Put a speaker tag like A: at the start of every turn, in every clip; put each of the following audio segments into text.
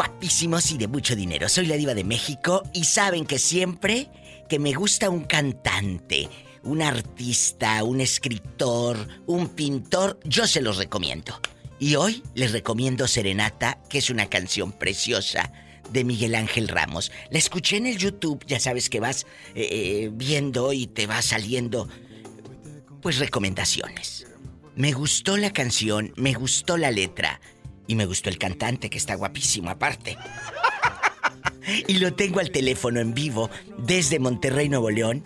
A: guapísimos y de mucho dinero. Soy la diva de México y saben que siempre que me gusta un cantante, un artista, un escritor, un pintor, yo se los recomiendo. Y hoy les recomiendo Serenata, que es una canción preciosa de Miguel Ángel Ramos. La escuché en el YouTube, ya sabes que vas eh, eh, viendo y te va saliendo, pues recomendaciones. Me gustó la canción, me gustó la letra y me gustó el cantante, que está guapísimo aparte. y lo tengo al teléfono en vivo desde Monterrey, Nuevo León.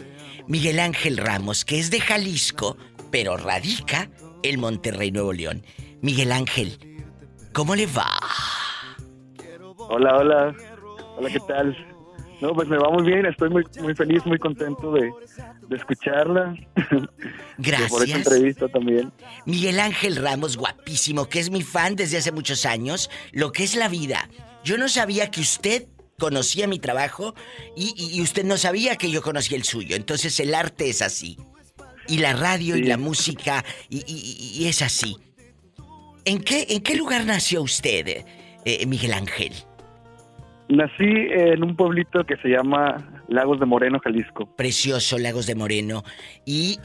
A: Miguel Ángel Ramos, que es de Jalisco, pero radica en Monterrey, Nuevo León. Miguel Ángel, ¿cómo le va?
B: Hola, hola. Hola, ¿qué tal? No, pues me va muy bien, estoy muy, muy feliz, muy contento de, escucharla.
A: Gracias.
B: por esta entrevista también.
A: Miguel Ángel Ramos, guapísimo, que es mi fan desde hace muchos años, lo que es la vida. Yo no sabía que usted conocía mi trabajo y, usted no sabía que yo conocía el suyo. Entonces el arte es así. Y la radio y la música y, es así. ¿En qué, ¿En qué lugar nació usted, eh, Miguel Ángel?
B: Nací en un pueblito que se llama Lagos de Moreno, Jalisco.
A: Precioso Lagos de Moreno. Y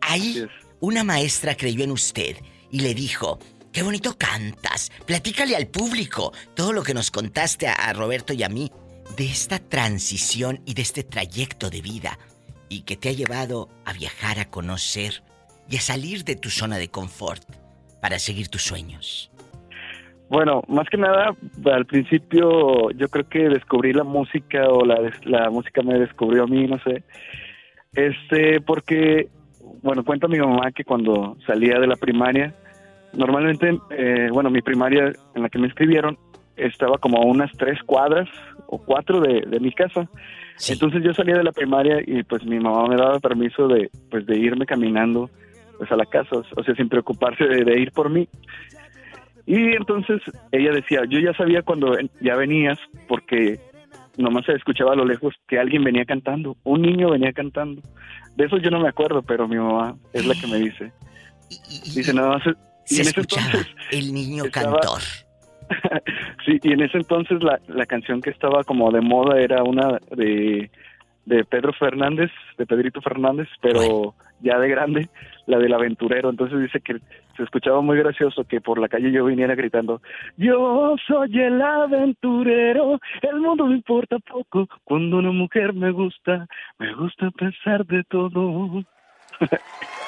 A: ahí una maestra creyó en usted y le dijo, qué bonito cantas, platícale al público todo lo que nos contaste a, Roberto y a mí de esta transición y de este trayecto de vida y que te ha llevado a viajar, a conocer y a salir de tu zona de confort para seguir tus sueños?
B: Bueno, más que nada, al principio yo creo que descubrí la música o la, la música me descubrió a mí, no sé. Este, porque, bueno, cuenta mi mamá que cuando salía de la primaria, normalmente, eh, bueno, mi primaria en la que me inscribieron estaba como a unas tres cuadras o cuatro de, de mi casa. Entonces yo salía de la primaria y pues mi mamá me daba permiso de, pues de irme caminando pues a la casa, o sea, sin preocuparse de, ir por mí. Y entonces ella decía, yo ya sabía cuando ya venías, porque nomás se escuchaba a lo lejos que alguien venía cantando, un niño venía cantando. De eso yo no me acuerdo, pero mi mamá es la que me dice.
A: Dice, nada más... Se escuchaba el niño cantor.
B: sí, y en ese entonces la, la canción que estaba como de moda era una de, de Pedro Fernández, de Pedrito Fernández, pero ya de grande, la del aventurero. Entonces dice que se escuchaba muy gracioso que por la calle yo viniera gritando, yo soy el aventurero, el mundo me importa poco, cuando una mujer me gusta, me gusta pensar de todo.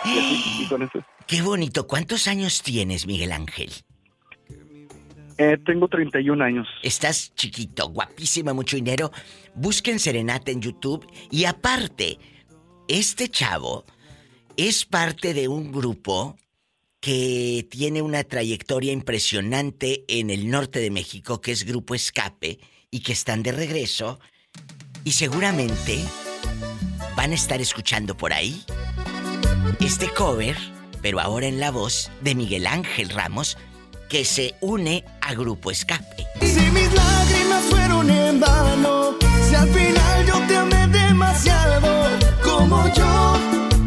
A: Qué bonito. ¿Cuántos años tienes, Miguel Ángel?
B: Eh, tengo 31 años.
A: Estás chiquito, guapísima, mucho dinero. Busquen Serenata en YouTube. Y aparte, este chavo es parte de un grupo que tiene una trayectoria impresionante en el norte de México, que es Grupo Escape, y que están de regreso. Y seguramente van a estar escuchando por ahí este cover, pero ahora en la voz de Miguel Ángel Ramos, que se une a Grupo Escape.
C: Si mis lágrimas fueron en vano, si al final yo te amé demasiado, como yo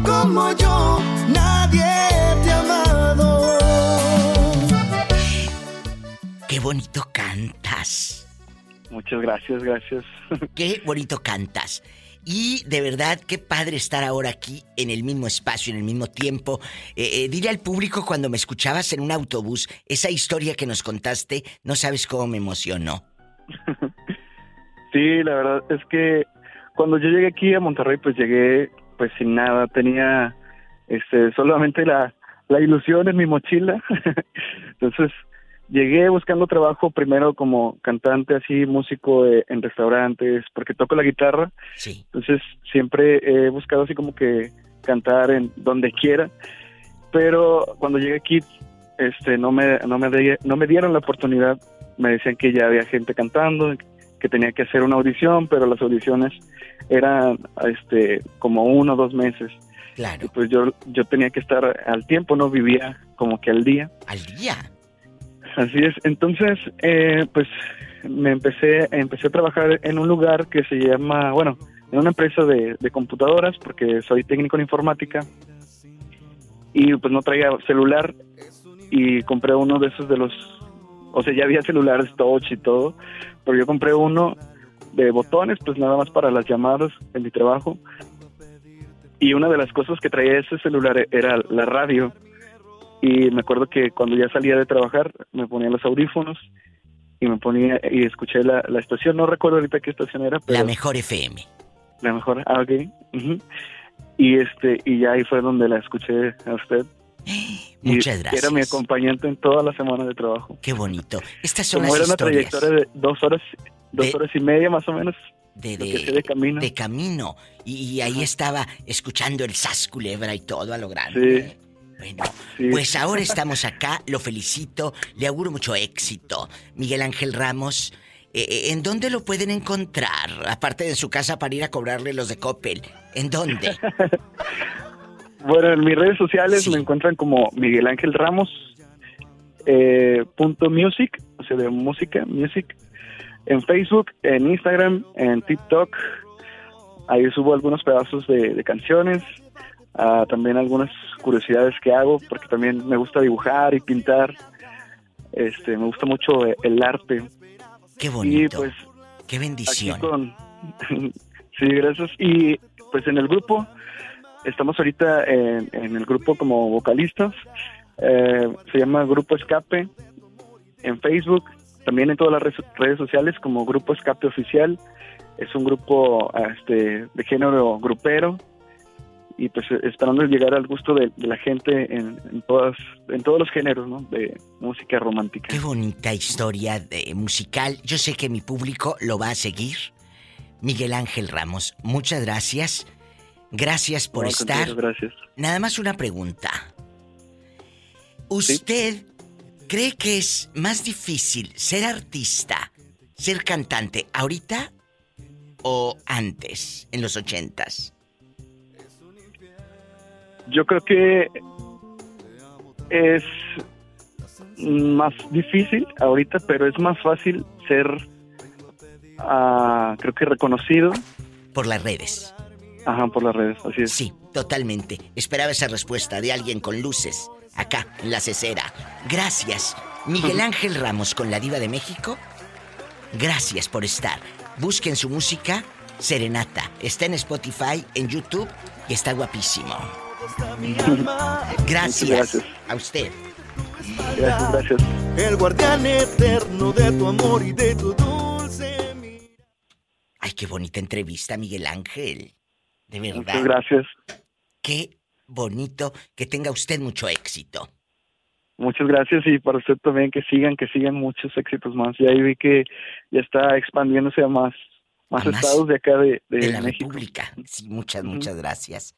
C: como yo, nadie te ha amado.
A: Qué bonito cantas.
B: Muchas gracias, gracias.
A: Qué bonito cantas. Y de verdad, qué padre estar ahora aquí en el mismo espacio, en el mismo tiempo. Eh, eh, dile al público cuando me escuchabas en un autobús, esa historia que nos contaste, no sabes cómo me emocionó.
B: sí, la verdad es que cuando yo llegué aquí a Monterrey, pues llegué pues sin nada, tenía este solamente la, la ilusión en mi mochila. Entonces llegué buscando trabajo primero como cantante, así músico en restaurantes, porque toco la guitarra.
A: Sí.
B: Entonces siempre he buscado así como que cantar en donde quiera. Pero cuando llegué aquí, este, no me, no me, no me dieron la oportunidad. Me decían que ya había gente cantando, que tenía que hacer una audición, pero las audiciones eran este como uno o dos meses.
A: Claro.
B: Y pues yo, yo tenía que estar al tiempo, no vivía como que al día.
A: Al día.
B: Así es. Entonces, eh, pues me empecé, empecé a trabajar en un lugar que se llama, bueno, en una empresa de, de computadoras, porque soy técnico en informática. Y pues no traía celular y compré uno de esos de los O sea, ya había celulares touch y todo, pero yo compré uno de botones, pues nada más para las llamadas en mi trabajo. Y una de las cosas que traía ese celular era la radio. Y me acuerdo que cuando ya salía de trabajar, me ponía los audífonos y me ponía y escuché la, la estación. No recuerdo ahorita qué estación era, pero.
A: La mejor FM.
B: La mejor, ah, ok. ujú. Y este, y ya ahí fue donde la escuché a usted.
A: Muchas
B: Y
A: gracias.
B: Era mi acompañante en toda la semana de trabajo.
A: Qué bonito. Estas son
B: Como
A: las
B: era una
A: historias
B: trayectoria de dos horas, dos
A: De-
B: horas y media más o menos.
A: de,
B: sé de camino.
A: de camino. Y, y ahí estaba escuchando el sas culebra y todo a lo grande. Bueno,
B: Sí.
A: pues ahora estamos acá, lo felicito, le auguro mucho éxito. Miguel Ángel Ramos, eh, eh, ¿en dónde lo pueden encontrar? Aparte de su casa para ir a cobrarle los de Coppel. ¿En dónde?
B: Bueno, en mis redes sociales
A: Sí.
B: me encuentran como Miguel Ángel Ramos eh, punto music, o sea, de música, music. En Facebook, en Instagram, en TikTok. Ahí subo algunos pedazos de, de canciones. Ah, también algunas curiosidades que hago, porque también me gusta dibujar y pintar. Este, me gusta mucho el arte.
A: Qué
B: Y
A: bonito.
B: pues
A: Qué bendición.
B: con sí gracias y pues en el grupo estamos ahorita en, en el grupo como vocalistas Eh, se llama Grupo Escape en Facebook también en todas las redes, redes sociales como Grupo Escape Oficial es un grupo este de género grupero y pues esperando llegar al gusto de, de la gente en, en todas en todos los géneros ¿no? de música romántica
A: Qué bonita historia de musical. Yo sé que mi público lo va a seguir. Miguel Ángel Ramos, muchas gracias. Gracias por
B: No,
A: estar.
B: contrario, gracias
A: Nada más una pregunta. ¿Usted cree que es más difícil ser artista, ser cantante, ahorita o antes, en los ochentas?
B: Yo creo que es más difícil ahorita, pero es más fácil ser, ah, creo que reconocido,
A: Por las redes.
B: ajá, por las redes, así es.
A: Sí, totalmente. Esperaba esa respuesta de alguien con luces, acá, en la cesera. Gracias. Miguel Ángel Ramos con la Diva de México. Gracias por estar. Busquen su música, Serenata. Está en Spotify, en YouTube y está guapísimo. Gracias,
B: gracias.
A: a usted.
B: Gracias, gracias.
C: El guardián eterno de tu amor y de tu dulce
A: Ay, qué bonita entrevista, Miguel Ángel. De
B: Muchas
A: verdad.
B: gracias.
A: Qué bonito que tenga usted mucho éxito.
B: Muchas gracias y para usted también que sigan, que sigan muchos éxitos más. Y ahí vi que ya está expandiéndose a más, más
A: A más
B: estados de acá de, de
A: de la
B: México.
A: República. Sí, muchas, muchas gracias.